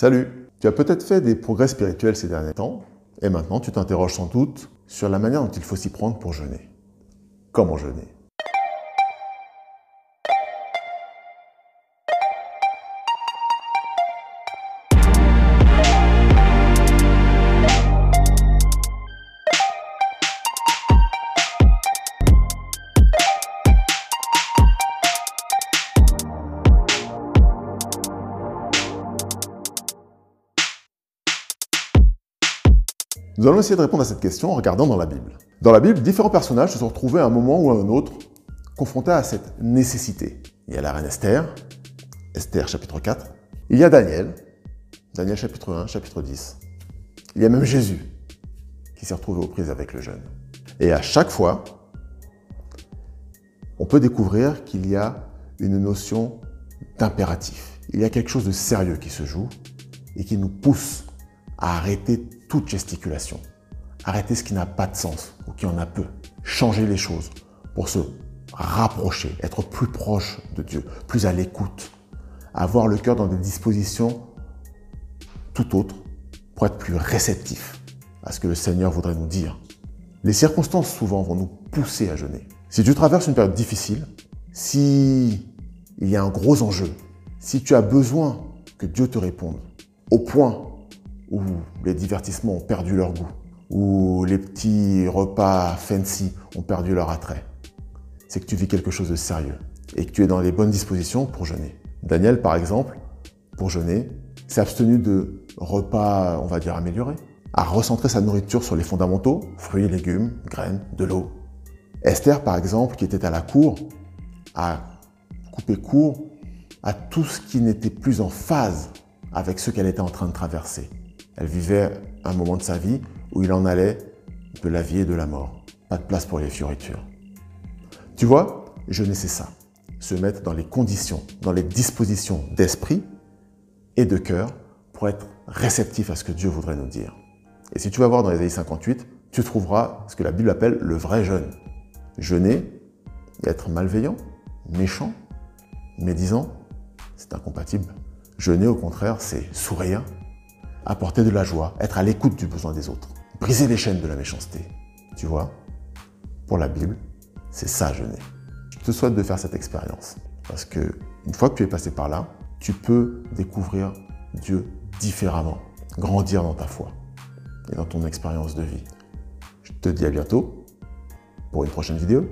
Salut Tu as peut-être fait des progrès spirituels ces derniers temps, et maintenant tu t'interroges sans doute sur la manière dont il faut s'y prendre pour jeûner. Comment jeûner? Nous allons essayer de répondre à cette question en regardant dans la Bible. Dans la Bible, différents personnages se sont retrouvés à un moment ou à un autre confrontés à cette nécessité. Il y a la reine Esther, Esther chapitre 4. Il y a Daniel, Daniel chapitre 1, chapitre 10. Il y a même Jésus qui s'est retrouvé aux prises avec le jeûne. Et à chaque fois, on peut découvrir qu'il y a une notion d'impératif. Il y a quelque chose de sérieux qui se joue et qui nous pousse arrêter toute gesticulation. Arrêter ce qui n'a pas de sens ou qui en a peu. Changer les choses pour se rapprocher, être plus proche de Dieu, plus à l'écoute. Avoir le cœur dans des dispositions tout autres pour être plus réceptif à ce que le Seigneur voudrait nous dire. Les circonstances souvent vont nous pousser à jeûner. Si tu traverses une période difficile, si il y a un gros enjeu, si tu as besoin que Dieu te réponde, au point où les divertissements ont perdu leur goût, où les petits repas fancy ont perdu leur attrait. C'est que tu vis quelque chose de sérieux et que tu es dans les bonnes dispositions pour jeûner. Daniel, par exemple, pour jeûner, s'est abstenu de repas, on va dire, améliorés, a recentré sa nourriture sur les fondamentaux, fruits, légumes, graines, de l'eau. Esther, par exemple, qui était à la cour, a coupé court à tout ce qui n'était plus en phase avec ce qu'elle était en train de traverser. Elle vivait un moment de sa vie où il en allait de la vie et de la mort. Pas de place pour les fioritures. Tu vois, jeûner c'est ça. Se mettre dans les conditions, dans les dispositions d'esprit et de cœur pour être réceptif à ce que Dieu voudrait nous dire. Et si tu vas voir dans Ésaïe 58, tu trouveras ce que la Bible appelle le vrai jeûne. Jeûner être malveillant, méchant, médisant, c'est incompatible. Jeûner, au contraire, c'est sourire, apporter de la joie, être à l'écoute du besoin des autres, briser les chaînes de la méchanceté. Tu vois, pour la Bible, c'est ça jeûner. Je te souhaite de faire cette expérience parce que une fois que tu es passé par là, tu peux découvrir Dieu différemment, grandir dans ta foi et dans ton expérience de vie. Je te dis à bientôt pour une prochaine vidéo.